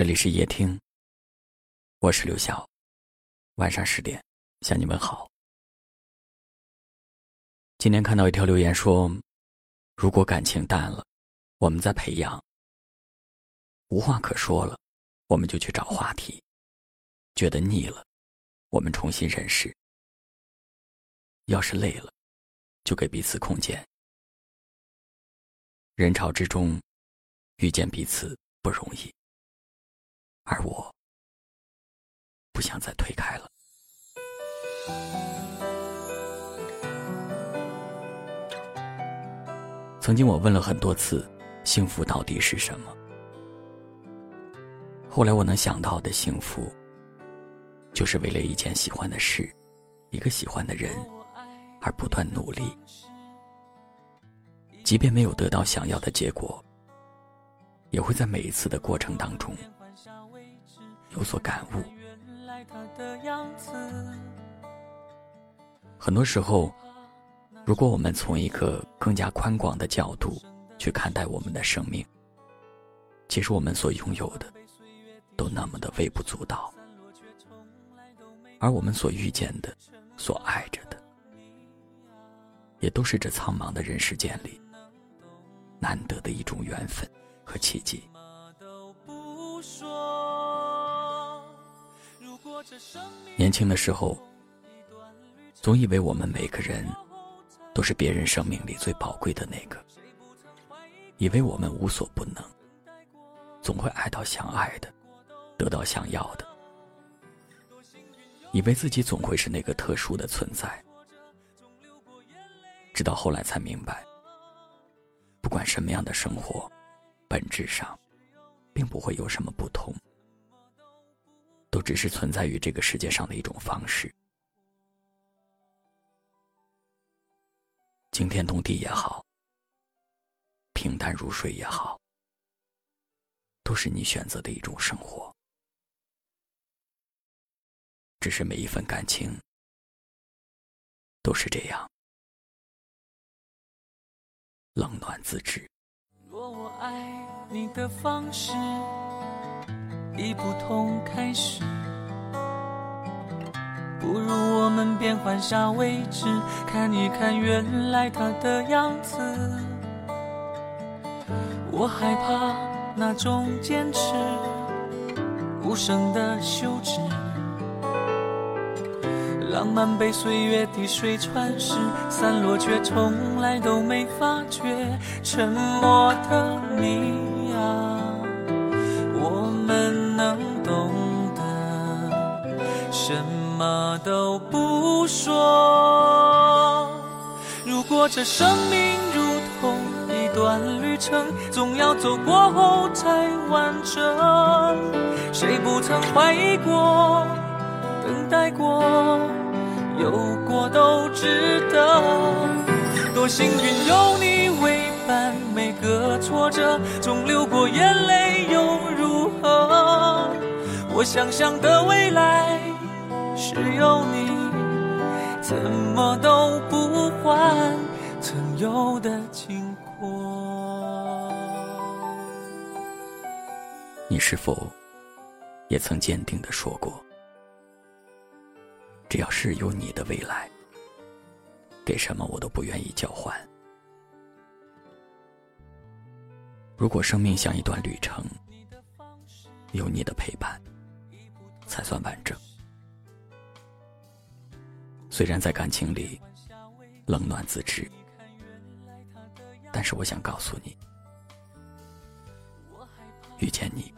这里是夜听，我是刘晓。晚上十点向你们好。今天看到一条留言说：“如果感情淡了，我们再培养；无话可说了，我们就去找话题；觉得腻了，我们重新认识。要是累了，就给彼此空间。人潮之中，遇见彼此不容易。”而我不想再推开了。曾经我问了很多次，幸福到底是什么？后来我能想到的幸福，就是为了一件喜欢的事，一个喜欢的人，而不断努力，即便没有得到想要的结果，也会在每一次的过程当中。有所感悟。很多时候，如果我们从一个更加宽广的角度去看待我们的生命，其实我们所拥有的都那么的微不足道，而我们所遇见的、所爱着的，也都是这苍茫的人世间里难得的一种缘分和奇迹。年轻的时候，总以为我们每个人都是别人生命里最宝贵的那个，以为我们无所不能，总会爱到想爱的，得到想要的，以为自己总会是那个特殊的存在。直到后来才明白，不管什么样的生活，本质上并不会有什么不同。都只是存在于这个世界上的一种方式，惊天动地也好，平淡如水也好，都是你选择的一种生活。只是每一份感情都是这样，冷暖自知。若我爱你的方式。已不同开始，不如我们变换下位置，看一看原来他的样子。我害怕那种坚持，无声的休止，浪漫被岁月滴水穿石，散落却从来都没发觉，沉默的你呀能懂得。什么都不说。如果这生命如同一段旅程，总要走过后才完整。谁不曾怀疑过、等待过、有过都值得。多幸运有你为伴，每个挫折总流过眼泪又如何？我想象的未来。是有你，怎么都不换曾有的经过。你是否也曾坚定的说过，只要是有你的未来，给什么我都不愿意交换。如果生命像一段旅程，有你的陪伴，才算完整。虽然在感情里冷暖自知，但是我想告诉你，遇见你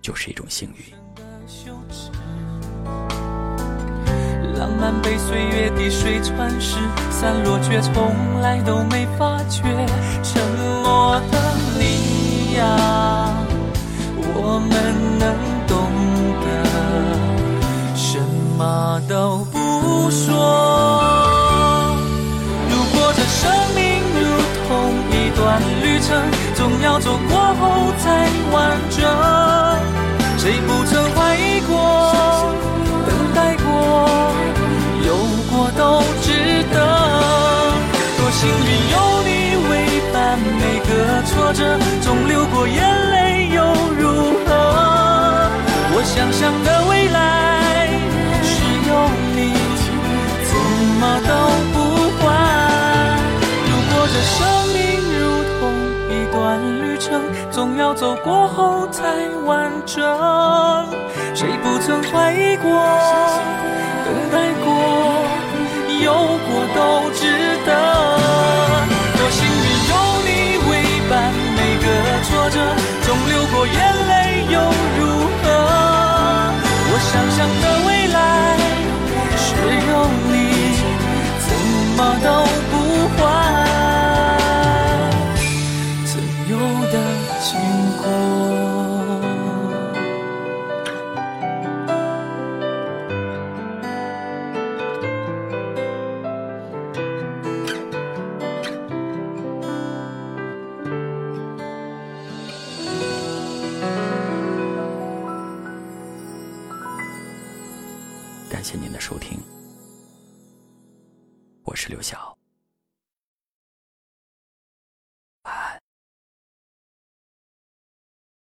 就是一种幸运。浪漫被岁月滴水穿石，散落却从来都没发觉。沉默的你呀，程，总要走过后才完整。谁不曾怀疑过，等待过，有过都值得。多幸运有你为伴，每个挫折总流过眼泪又如何？我想想。程，总要走过后才完整。谁不曾怀疑过，等待过，有过都值得。多幸运有你为伴，每个挫折总流过眼泪又如何？我想象的感谢您的收听，我是刘晓。